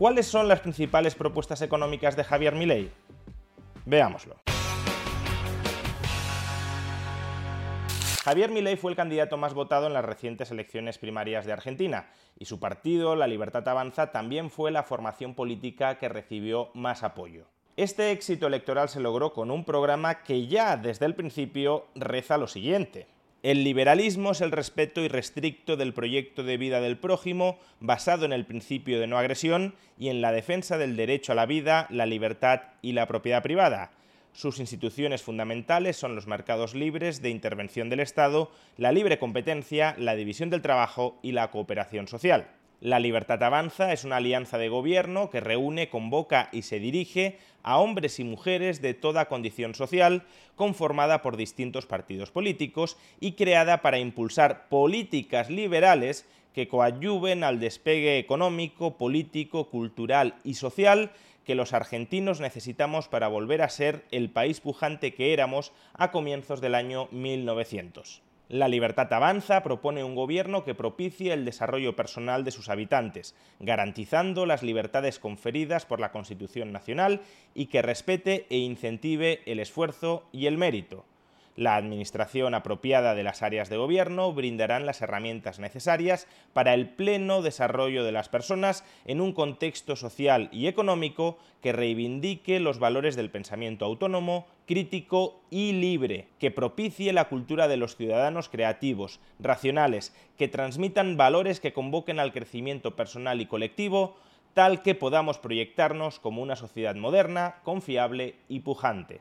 ¿Cuáles son las principales propuestas económicas de Javier Milei? Veámoslo. Javier Milei fue el candidato más votado en las recientes elecciones primarias de Argentina y su partido, La Libertad Avanza, también fue la formación política que recibió más apoyo. Este éxito electoral se logró con un programa que ya desde el principio reza lo siguiente. El liberalismo es el respeto irrestricto del proyecto de vida del prójimo basado en el principio de no agresión y en la defensa del derecho a la vida, la libertad y la propiedad privada. Sus instituciones fundamentales son los mercados libres de intervención del Estado, la libre competencia, la división del trabajo y la cooperación social. La Libertad Avanza es una alianza de gobierno que reúne, convoca y se dirige a hombres y mujeres de toda condición social, conformada por distintos partidos políticos y creada para impulsar políticas liberales que coadyuven al despegue económico, político, cultural y social que los argentinos necesitamos para volver a ser el país pujante que éramos a comienzos del año 1900. La Libertad Avanza propone un gobierno que propicie el desarrollo personal de sus habitantes, garantizando las libertades conferidas por la Constitución Nacional y que respete e incentive el esfuerzo y el mérito. La administración apropiada de las áreas de gobierno brindarán las herramientas necesarias para el pleno desarrollo de las personas en un contexto social y económico que reivindique los valores del pensamiento autónomo, crítico y libre, que propicie la cultura de los ciudadanos creativos, racionales, que transmitan valores que convoquen al crecimiento personal y colectivo, tal que podamos proyectarnos como una sociedad moderna, confiable y pujante.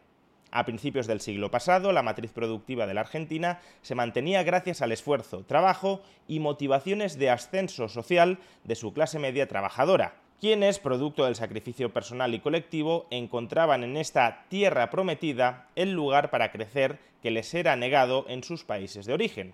A principios del siglo pasado, la matriz productiva de la Argentina se mantenía gracias al esfuerzo, trabajo y motivaciones de ascenso social de su clase media trabajadora, quienes, producto del sacrificio personal y colectivo, encontraban en esta tierra prometida el lugar para crecer que les era negado en sus países de origen.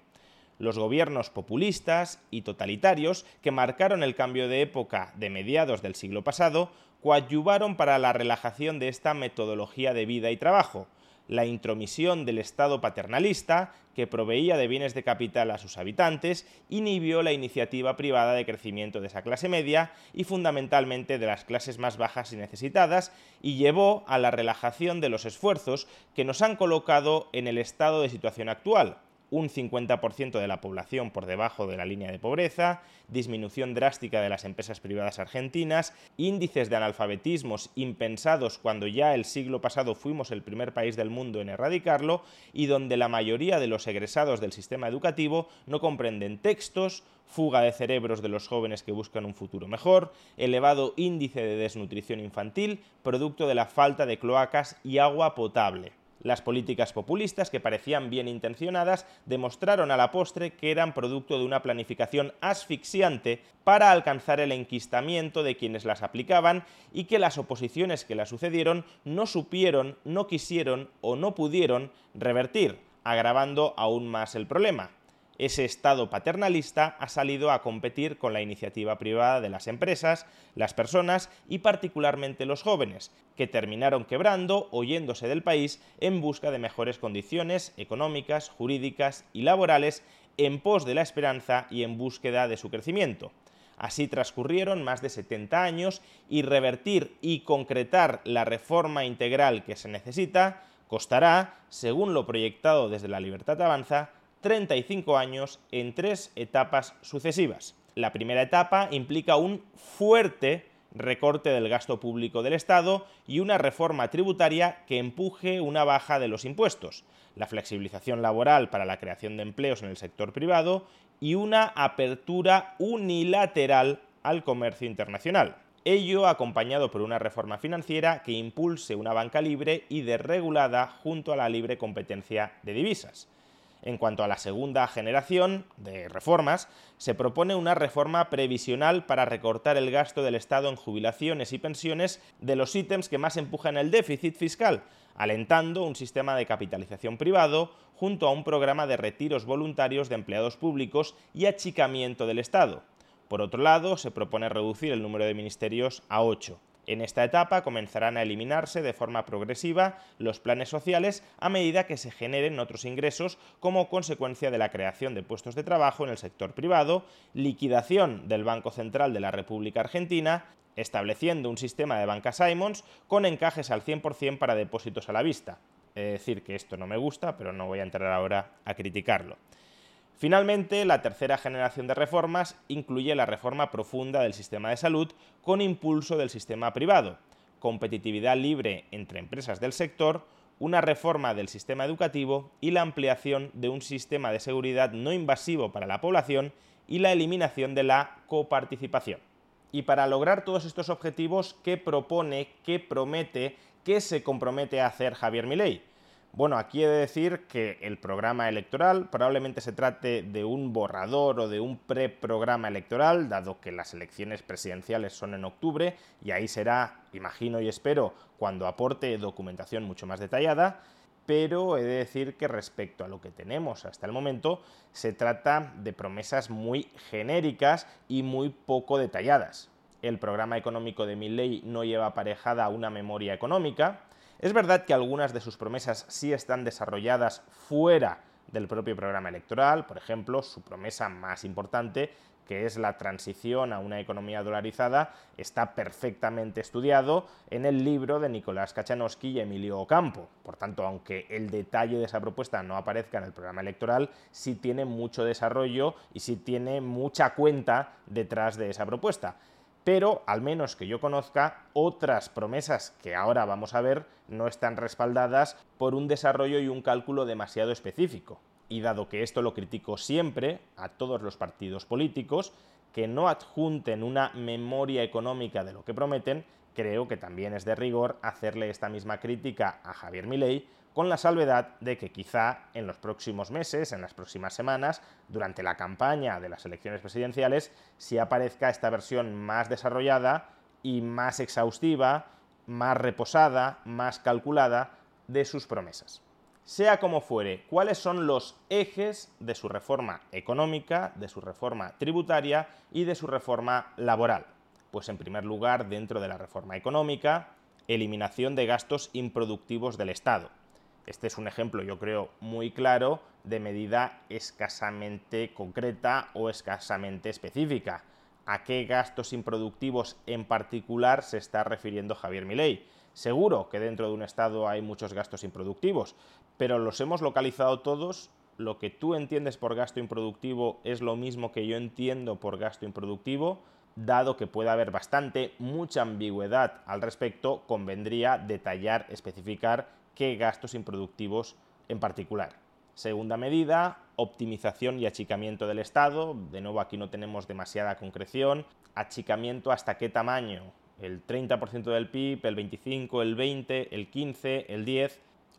Los gobiernos populistas y totalitarios que marcaron el cambio de época de mediados del siglo pasado coadyuvaron para la relajación de esta metodología de vida y trabajo, la intromisión del Estado paternalista, que proveía de bienes de capital a sus habitantes, inhibió la iniciativa privada de crecimiento de esa clase media y fundamentalmente de las clases más bajas y necesitadas, y llevó a la relajación de los esfuerzos que nos han colocado en el estado de situación actual, un 50% de la población por debajo de la línea de pobreza, disminución drástica de las empresas privadas argentinas, índices de analfabetismos impensados cuando ya el siglo pasado fuimos el primer país del mundo en erradicarlo y donde la mayoría de los egresados del sistema educativo no comprenden textos, fuga de cerebros de los jóvenes que buscan un futuro mejor, elevado índice de desnutrición infantil, producto de la falta de cloacas y agua potable. Las políticas populistas, que parecían bien intencionadas, demostraron a la postre que eran producto de una planificación asfixiante para alcanzar el enquistamiento de quienes las aplicaban y que las oposiciones que las sucedieron no supieron, no quisieron o no pudieron revertir, agravando aún más el problema ese Estado paternalista ha salido a competir con la iniciativa privada de las empresas, las personas y particularmente los jóvenes, que terminaron quebrando o yéndose del país en busca de mejores condiciones económicas, jurídicas y laborales en pos de la esperanza y en búsqueda de su crecimiento. Así transcurrieron más de 70 años y revertir y concretar la reforma integral que se necesita costará, según lo proyectado desde la Libertad Avanza, 35 años en tres etapas sucesivas. La primera etapa implica un fuerte recorte del gasto público del Estado y una reforma tributaria que empuje una baja de los impuestos, la flexibilización laboral para la creación de empleos en el sector privado y una apertura unilateral al comercio internacional. Ello acompañado por una reforma financiera que impulse una banca libre y desregulada junto a la libre competencia de divisas. En cuanto a la segunda generación de reformas, se propone una reforma previsional para recortar el gasto del Estado en jubilaciones y pensiones de los ítems que más empujan el déficit fiscal, alentando un sistema de capitalización privado junto a un programa de retiros voluntarios de empleados públicos y achicamiento del Estado. Por otro lado, se propone reducir el número de ministerios a ocho. En esta etapa comenzarán a eliminarse de forma progresiva los planes sociales a medida que se generen otros ingresos como consecuencia de la creación de puestos de trabajo en el sector privado, liquidación del Banco Central de la República Argentina, estableciendo un sistema de banca Simons con encajes al 100% para depósitos a la vista. Es decir, que esto no me gusta, pero no voy a entrar ahora a criticarlo. Finalmente, la tercera generación de reformas incluye la reforma profunda del sistema de salud con impulso del sistema privado, competitividad libre entre empresas del sector, una reforma del sistema educativo y la ampliación de un sistema de seguridad no invasivo para la población y la eliminación de la coparticipación. Y para lograr todos estos objetivos, ¿qué propone, qué promete, qué se compromete a hacer Javier Milei? Bueno, aquí he de decir que el programa electoral probablemente se trate de un borrador o de un preprograma electoral, dado que las elecciones presidenciales son en octubre y ahí será, imagino y espero, cuando aporte documentación mucho más detallada, pero he de decir que respecto a lo que tenemos hasta el momento, se trata de promesas muy genéricas y muy poco detalladas. El programa económico de mi ley no lleva aparejada una memoria económica, es verdad que algunas de sus promesas sí están desarrolladas fuera del propio programa electoral, por ejemplo, su promesa más importante, que es la transición a una economía dolarizada, está perfectamente estudiado en el libro de Nicolás Kachanowski y Emilio Ocampo. Por tanto, aunque el detalle de esa propuesta no aparezca en el programa electoral, sí tiene mucho desarrollo y sí tiene mucha cuenta detrás de esa propuesta pero al menos que yo conozca, otras promesas que ahora vamos a ver no están respaldadas por un desarrollo y un cálculo demasiado específico. Y dado que esto lo critico siempre a todos los partidos políticos, que no adjunten una memoria económica de lo que prometen, creo que también es de rigor hacerle esta misma crítica a Javier Milei con la salvedad de que quizá en los próximos meses, en las próximas semanas, durante la campaña de las elecciones presidenciales, sí aparezca esta versión más desarrollada y más exhaustiva, más reposada, más calculada de sus promesas. Sea como fuere, ¿cuáles son los ejes de su reforma económica, de su reforma tributaria y de su reforma laboral? Pues en primer lugar, dentro de la reforma económica, eliminación de gastos improductivos del Estado este es un ejemplo, yo creo, muy claro de medida escasamente concreta o escasamente específica. ¿A qué gastos improductivos en particular se está refiriendo Javier Milei? Seguro que dentro de un Estado hay muchos gastos improductivos, pero los hemos localizado todos. Lo que tú entiendes por gasto improductivo es lo mismo que yo entiendo por gasto improductivo. Dado que puede haber bastante, mucha ambigüedad al respecto, convendría detallar, especificar qué gastos improductivos en particular. Segunda medida, optimización y achicamiento del Estado. De nuevo, aquí no tenemos demasiada concreción. Achicamiento hasta qué tamaño. El 30% del PIB, el 25%, el 20%, el 15%, el 10%.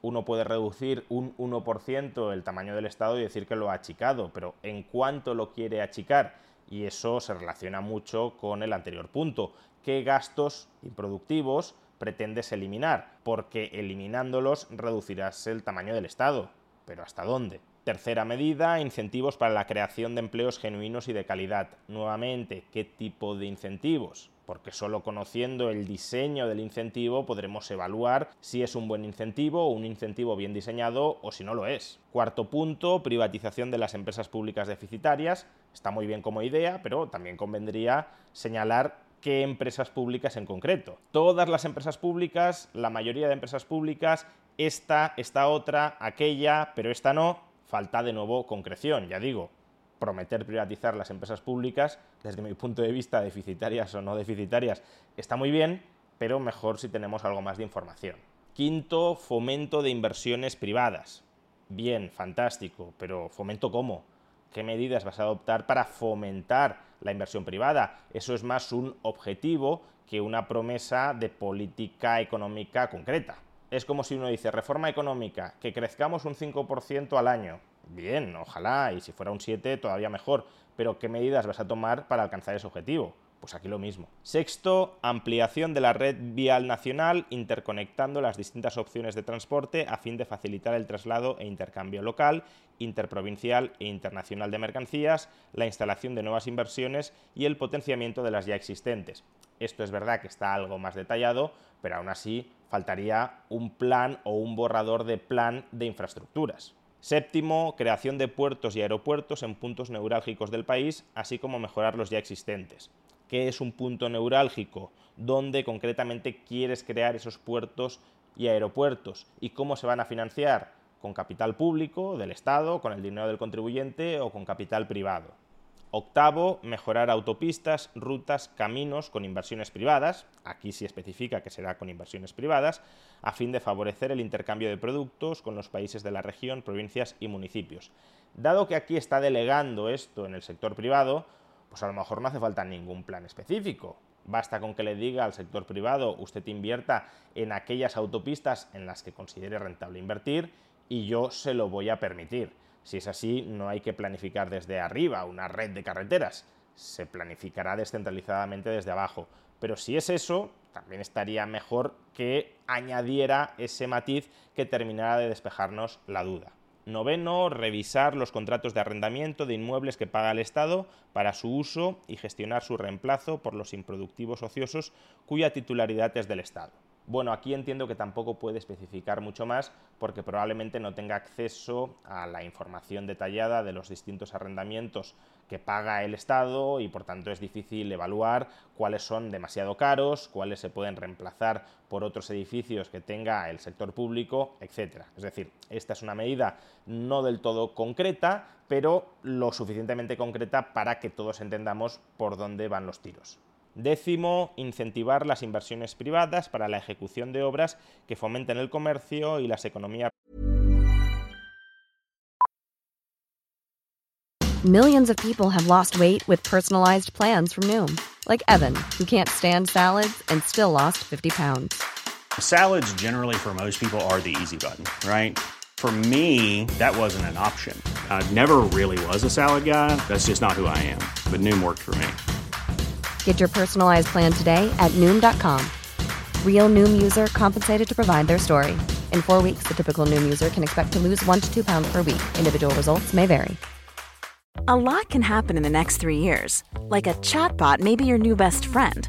Uno puede reducir un 1% el tamaño del Estado y decir que lo ha achicado, pero ¿en cuánto lo quiere achicar? Y eso se relaciona mucho con el anterior punto. ¿Qué gastos improductivos pretendes eliminar, porque eliminándolos reducirás el tamaño del Estado. Pero ¿hasta dónde? Tercera medida, incentivos para la creación de empleos genuinos y de calidad. Nuevamente, ¿qué tipo de incentivos? Porque solo conociendo el diseño del incentivo podremos evaluar si es un buen incentivo un incentivo bien diseñado o si no lo es. Cuarto punto, privatización de las empresas públicas deficitarias. Está muy bien como idea, pero también convendría señalar qué empresas públicas en concreto. Todas las empresas públicas, la mayoría de empresas públicas, esta, esta otra, aquella, pero esta no, falta de nuevo concreción, ya digo. Prometer privatizar las empresas públicas, desde mi punto de vista, deficitarias o no deficitarias, está muy bien, pero mejor si tenemos algo más de información. Quinto, fomento de inversiones privadas. Bien, fantástico, pero ¿fomento cómo? ¿Qué medidas vas a adoptar para fomentar la inversión privada? Eso es más un objetivo que una promesa de política económica concreta. Es como si uno dice reforma económica, que crezcamos un 5% al año. Bien, ojalá, y si fuera un 7 todavía mejor, pero ¿qué medidas vas a tomar para alcanzar ese objetivo? Pues aquí lo mismo. Sexto, ampliación de la red vial nacional interconectando las distintas opciones de transporte a fin de facilitar el traslado e intercambio local, interprovincial e internacional de mercancías, la instalación de nuevas inversiones y el potenciamiento de las ya existentes. Esto es verdad que está algo más detallado, pero aún así faltaría un plan o un borrador de plan de infraestructuras. Séptimo, creación de puertos y aeropuertos en puntos neurálgicos del país, así como mejorar los ya existentes. ¿Qué es un punto neurálgico? ¿Dónde concretamente quieres crear esos puertos y aeropuertos? ¿Y cómo se van a financiar? ¿Con capital público del Estado, con el dinero del contribuyente o con capital privado? Octavo, mejorar autopistas, rutas, caminos con inversiones privadas, aquí sí especifica que será con inversiones privadas, a fin de favorecer el intercambio de productos con los países de la región, provincias y municipios. Dado que aquí está delegando esto en el sector privado, pues a lo mejor no hace falta ningún plan específico. Basta con que le diga al sector privado, usted invierta en aquellas autopistas en las que considere rentable invertir y yo se lo voy a permitir. Si es así, no hay que planificar desde arriba una red de carreteras, se planificará descentralizadamente desde abajo. Pero si es eso, también estaría mejor que añadiera ese matiz que terminara de despejarnos la duda. Noveno, revisar los contratos de arrendamiento de inmuebles que paga el Estado para su uso y gestionar su reemplazo por los improductivos ociosos cuya titularidad es del Estado. Bueno, aquí entiendo que tampoco puede especificar mucho más porque probablemente no tenga acceso a la información detallada de los distintos arrendamientos que paga el Estado y por tanto es difícil evaluar cuáles son demasiado caros, cuáles se pueden reemplazar por otros edificios que tenga el sector público, etc. Es decir, esta es una medida no del todo concreta, pero lo suficientemente concreta para que todos entendamos por dónde van los tiros. Décimo, incentivar las inversiones privadas para la ejecución de obras que fomenten el comercio y las economías. Millions of people have lost weight with personalized plans from Noom, like Evan, who can't stand salads and still lost 50 pounds. Salads generally for most people are the easy button, right? For me, that wasn't an option. I never really was a salad guy. That's just not who I am. But Noom worked for me. Get your personalized plan today at Noom.com. Real Noom user compensated to provide their story. In four weeks, the typical Noom user can expect to lose one to two pounds per week. Individual results may vary. A lot can happen in the next three years. Like a chatbot may be your new best friend.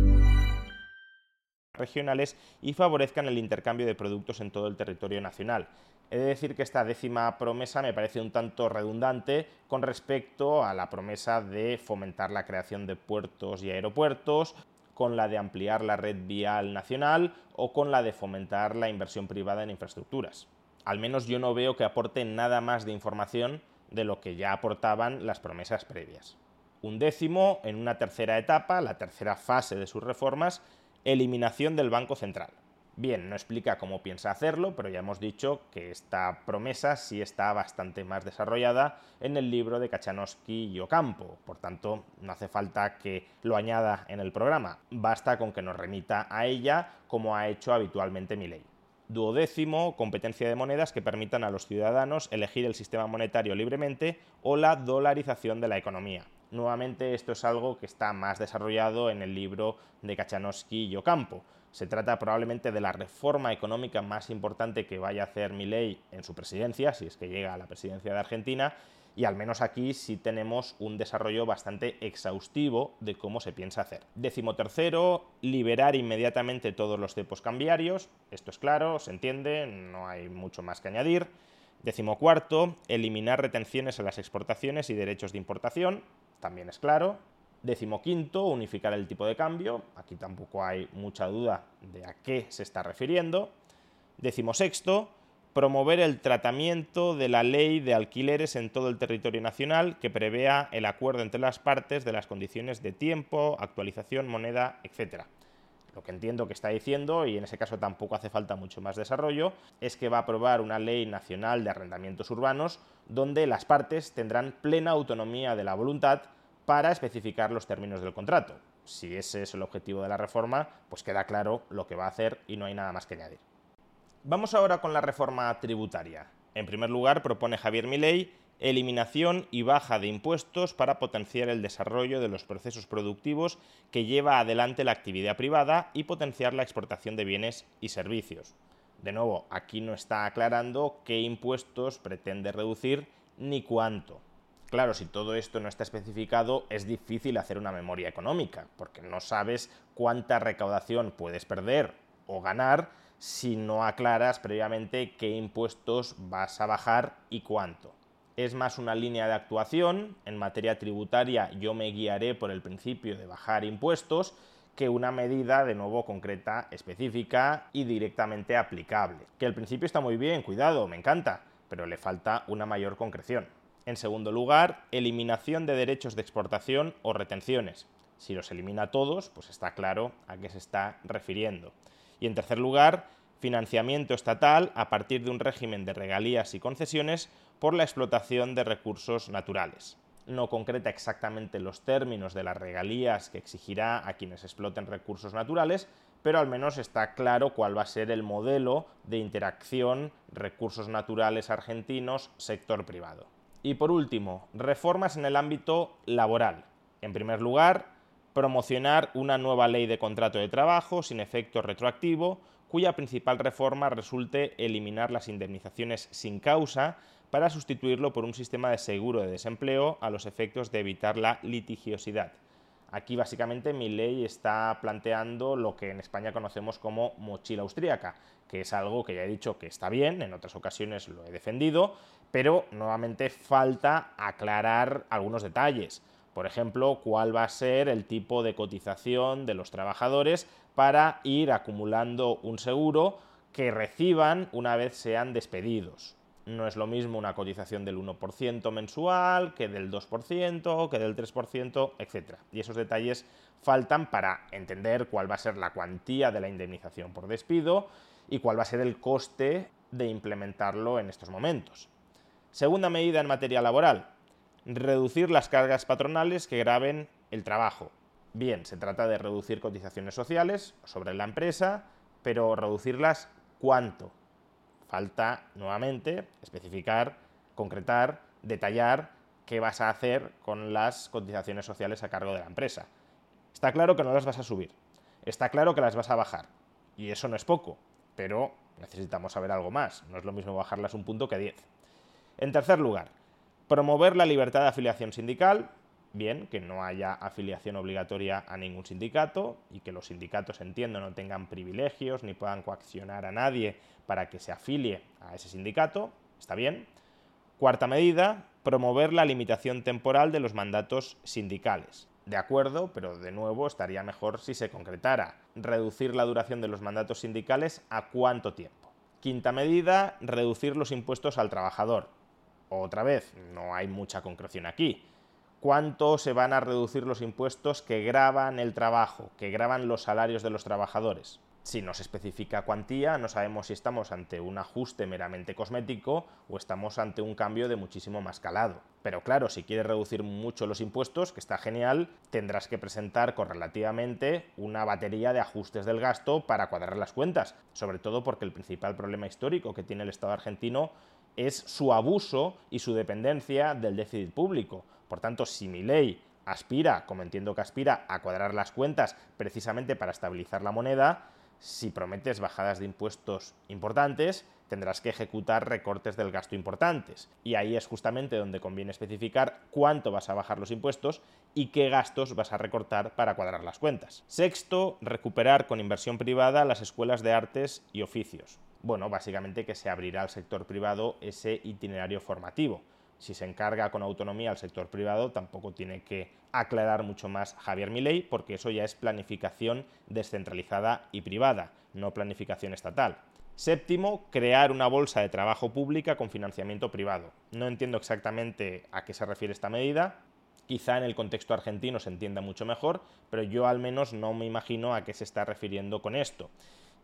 Regionales y favorezcan el intercambio de productos en todo el territorio nacional. He de decir que esta décima promesa me parece un tanto redundante con respecto a la promesa de fomentar la creación de puertos y aeropuertos, con la de ampliar la red vial nacional o con la de fomentar la inversión privada en infraestructuras. Al menos yo no veo que aporten nada más de información de lo que ya aportaban las promesas previas. Un décimo, en una tercera etapa, la tercera fase de sus reformas, eliminación del Banco Central. Bien, no explica cómo piensa hacerlo, pero ya hemos dicho que esta promesa sí está bastante más desarrollada en el libro de Kachanowski y Ocampo, por tanto no hace falta que lo añada en el programa, basta con que nos remita a ella como ha hecho habitualmente mi ley. Duodécimo, competencia de monedas que permitan a los ciudadanos elegir el sistema monetario libremente o la dolarización de la economía. Nuevamente esto es algo que está más desarrollado en el libro de Kachanowski y Ocampo. Se trata probablemente de la reforma económica más importante que vaya a hacer Milei en su presidencia, si es que llega a la presidencia de Argentina, y al menos aquí sí tenemos un desarrollo bastante exhaustivo de cómo se piensa hacer. Décimo tercero, liberar inmediatamente todos los cepos cambiarios. Esto es claro, se entiende, no hay mucho más que añadir. Décimo cuarto, eliminar retenciones a las exportaciones y derechos de importación. También es claro. Décimo quinto, unificar el tipo de cambio. Aquí tampoco hay mucha duda de a qué se está refiriendo. Décimo sexto, promover el tratamiento de la ley de alquileres en todo el territorio nacional que prevea el acuerdo entre las partes de las condiciones de tiempo, actualización, moneda, etc. Lo que entiendo que está diciendo, y en ese caso tampoco hace falta mucho más desarrollo, es que va a aprobar una ley nacional de arrendamientos urbanos donde las partes tendrán plena autonomía de la voluntad para especificar los términos del contrato. Si ese es el objetivo de la reforma, pues queda claro lo que va a hacer y no hay nada más que añadir. Vamos ahora con la reforma tributaria. En primer lugar, propone Javier Milei eliminación y baja de impuestos para potenciar el desarrollo de los procesos productivos que lleva adelante la actividad privada y potenciar la exportación de bienes y servicios. De nuevo, aquí no está aclarando qué impuestos pretende reducir ni cuánto. Claro, si todo esto no está especificado, es difícil hacer una memoria económica, porque no sabes cuánta recaudación puedes perder o ganar si no aclaras previamente qué impuestos vas a bajar y cuánto. Es más una línea de actuación, en materia tributaria yo me guiaré por el principio de bajar impuestos, que una medida de nuevo concreta, específica y directamente aplicable. Que el principio está muy bien, cuidado, me encanta, pero le falta una mayor concreción. En segundo lugar, eliminación de derechos de exportación o retenciones. Si los elimina todos, pues está claro a qué se está refiriendo. Y en tercer lugar, financiamiento estatal a partir de un régimen de regalías y concesiones por la explotación de recursos naturales. No concreta exactamente los términos de las regalías que exigirá a quienes exploten recursos naturales, pero al menos está claro cuál va a ser el modelo de interacción recursos naturales argentinos sector privado. Y por último, reformas en el ámbito laboral. En primer lugar, promocionar una nueva ley de contrato de trabajo sin efecto retroactivo, cuya principal reforma resulte eliminar las indemnizaciones sin causa para sustituirlo por un sistema de seguro de desempleo a los efectos de evitar la litigiosidad. Aquí básicamente mi ley está planteando lo que en España conocemos como mochila austríaca, que es algo que ya he dicho que está bien, en otras ocasiones lo he defendido, pero nuevamente falta aclarar algunos detalles. Por ejemplo, cuál va a ser el tipo de cotización de los trabajadores para ir acumulando un seguro que reciban una vez sean despedidos. No es lo mismo una cotización del 1% mensual que del 2%, que del 3%, etc. Y esos detalles faltan para entender cuál va a ser la cuantía de la indemnización por despido y cuál va a ser el coste de implementarlo en estos momentos. Segunda medida en materia laboral, reducir las cargas patronales que graben el trabajo. Bien, se trata de reducir cotizaciones sociales sobre la empresa, pero reducirlas ¿cuánto? Falta nuevamente especificar, concretar, detallar qué vas a hacer con las cotizaciones sociales a cargo de la empresa. Está claro que no las vas a subir, está claro que las vas a bajar, y eso no es poco, pero necesitamos saber algo más, no es lo mismo bajarlas un punto que 10. En tercer lugar, Promover la libertad de afiliación sindical, bien, que no haya afiliación obligatoria a ningún sindicato y que los sindicatos, entiendo, no tengan privilegios ni puedan coaccionar a nadie para que se afilie a ese sindicato, está bien. Cuarta medida, promover la limitación temporal de los mandatos sindicales. De acuerdo, pero de nuevo estaría mejor si se concretara. Reducir la duración de los mandatos sindicales a cuánto tiempo. Quinta medida, reducir los impuestos al trabajador. Otra vez, no hay mucha concreción aquí. ¿Cuánto se van a reducir los impuestos que graban el trabajo, que graban los salarios de los trabajadores? Si no se especifica cuantía, no sabemos si estamos ante un ajuste meramente cosmético o estamos ante un cambio de muchísimo más calado. Pero claro, si quieres reducir mucho los impuestos, que está genial, tendrás que presentar correlativamente una batería de ajustes del gasto para cuadrar las cuentas, sobre todo porque el principal problema histórico que tiene el Estado argentino es su abuso y su dependencia del déficit público. Por tanto, si mi ley aspira, como entiendo que aspira, a cuadrar las cuentas precisamente para estabilizar la moneda, si prometes bajadas de impuestos importantes, tendrás que ejecutar recortes del gasto importantes. Y ahí es justamente donde conviene especificar cuánto vas a bajar los impuestos y qué gastos vas a recortar para cuadrar las cuentas. Sexto, recuperar con inversión privada las escuelas de artes y oficios. Bueno, básicamente que se abrirá al sector privado ese itinerario formativo. Si se encarga con autonomía al sector privado, tampoco tiene que aclarar mucho más Javier Milei, porque eso ya es planificación descentralizada y privada, no planificación estatal. Séptimo, crear una bolsa de trabajo pública con financiamiento privado. No entiendo exactamente a qué se refiere esta medida. Quizá en el contexto argentino se entienda mucho mejor, pero yo al menos no me imagino a qué se está refiriendo con esto.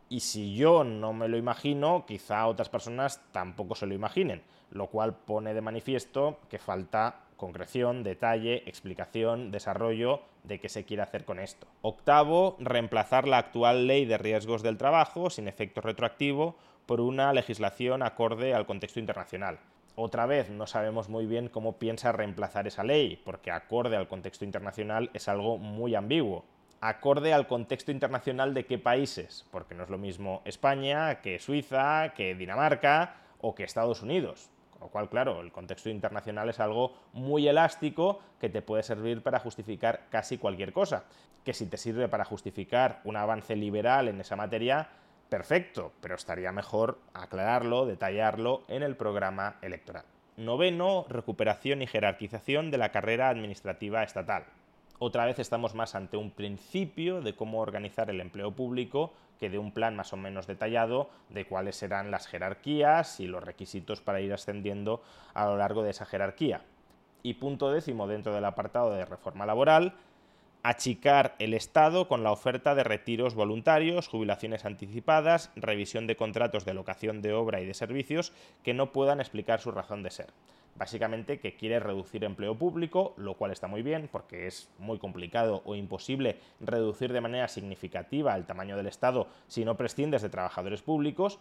Y si yo no me lo imagino, quizá otras personas tampoco se lo imaginen, lo cual pone de manifiesto que falta concreción, detalle, explicación, desarrollo de qué se quiere hacer con esto. Octavo, reemplazar la actual ley de riesgos del trabajo sin efecto retroactivo por una legislación acorde al contexto internacional. Otra vez, no sabemos muy bien cómo piensa reemplazar esa ley, porque acorde al contexto internacional es algo muy ambiguo. Acorde al contexto internacional de qué países, porque no es lo mismo España que Suiza, que Dinamarca o que Estados Unidos. Lo cual, claro, el contexto internacional es algo muy elástico que te puede servir para justificar casi cualquier cosa. Que si te sirve para justificar un avance liberal en esa materia, perfecto, pero estaría mejor aclararlo, detallarlo en el programa electoral. Noveno, recuperación y jerarquización de la carrera administrativa estatal. Otra vez estamos más ante un principio de cómo organizar el empleo público que de un plan más o menos detallado de cuáles serán las jerarquías y los requisitos para ir ascendiendo a lo largo de esa jerarquía. Y punto décimo dentro del apartado de reforma laboral, achicar el Estado con la oferta de retiros voluntarios, jubilaciones anticipadas, revisión de contratos de locación de obra y de servicios que no puedan explicar su razón de ser. Básicamente que quiere reducir empleo público, lo cual está muy bien porque es muy complicado o imposible reducir de manera significativa el tamaño del Estado si no prescindes de trabajadores públicos,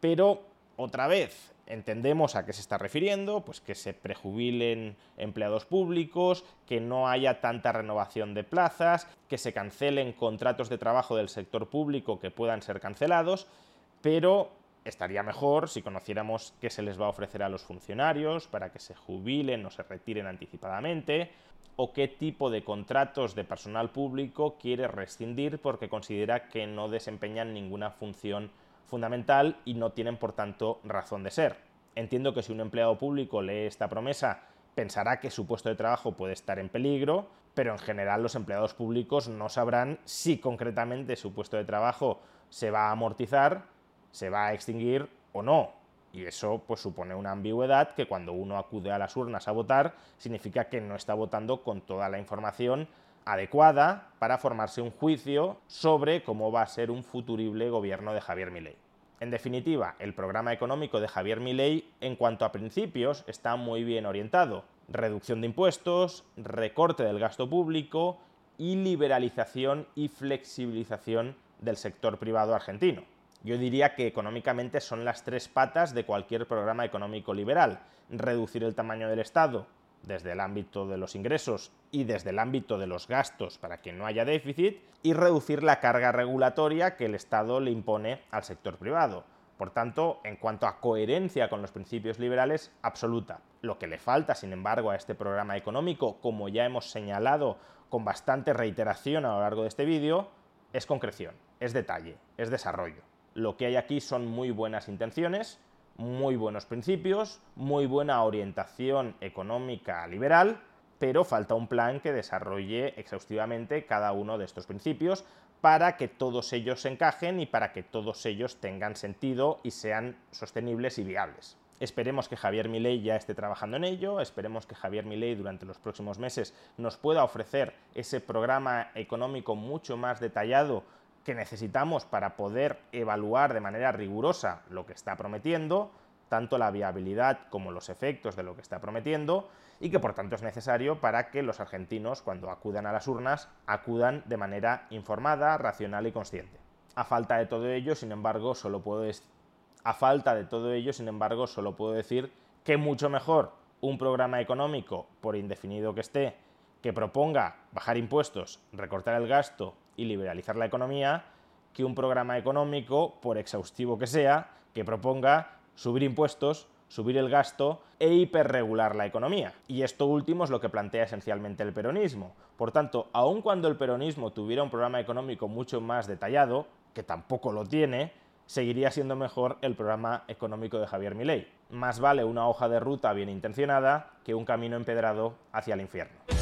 pero otra vez, entendemos a qué se está refiriendo, pues que se prejubilen empleados públicos, que no haya tanta renovación de plazas, que se cancelen contratos de trabajo del sector público que puedan ser cancelados, pero estaría mejor si conociéramos qué se les va a ofrecer a los funcionarios para que se jubilen o se retiren anticipadamente, o qué tipo de contratos de personal público quiere rescindir porque considera que no desempeñan ninguna función fundamental y no tienen por tanto razón de ser. Entiendo que si un empleado público lee esta promesa pensará que su puesto de trabajo puede estar en peligro, pero en general los empleados públicos no sabrán si concretamente su puesto de trabajo se va a amortizar se va a extinguir o no. Y eso pues supone una ambigüedad que cuando uno acude a las urnas a votar significa que no está votando con toda la información adecuada para formarse un juicio sobre cómo va a ser un futurible gobierno de Javier Milei. En definitiva, el programa económico de Javier Milei en cuanto a principios está muy bien orientado. Reducción de impuestos, recorte del gasto público y liberalización y flexibilización del sector privado argentino. Yo diría que económicamente son las tres patas de cualquier programa económico liberal. Reducir el tamaño del Estado desde el ámbito de los ingresos y desde el ámbito de los gastos para que no haya déficit y reducir la carga regulatoria que el Estado le impone al sector privado. Por tanto, en cuanto a coherencia con los principios liberales, absoluta. Lo que le falta, sin embargo, a este programa económico, como ya hemos señalado con bastante reiteración a lo largo de este vídeo, es concreción, es detalle, es desarrollo. Lo que hay aquí son muy buenas intenciones, muy buenos principios, muy buena orientación económica liberal, pero falta un plan que desarrolle exhaustivamente cada uno de estos principios para que todos ellos se encajen y para que todos ellos tengan sentido y sean sostenibles y viables. Esperemos que Javier Milei ya esté trabajando en ello, esperemos que Javier Milei durante los próximos meses nos pueda ofrecer ese programa económico mucho más detallado que necesitamos para poder evaluar de manera rigurosa lo que está prometiendo, tanto la viabilidad como los efectos de lo que está prometiendo, y que por tanto es necesario para que los argentinos, cuando acudan a las urnas, acudan de manera informada, racional y consciente. A falta de todo ello, sin embargo, solo puedo a falta de todo ello, sin embargo, solo puedo decir que mucho mejor un programa económico, por indefinido que esté, que proponga bajar impuestos, recortar el gasto y liberalizar la economía que un programa económico, por exhaustivo que sea, que proponga subir impuestos, subir el gasto e hiperregular la economía. Y esto último es lo que plantea esencialmente el peronismo. Por tanto, aun cuando el peronismo tuviera un programa económico mucho más detallado, que tampoco lo tiene, seguiría siendo mejor el programa económico de Javier Milei. Más vale una hoja de ruta bien intencionada que un camino empedrado hacia el infierno.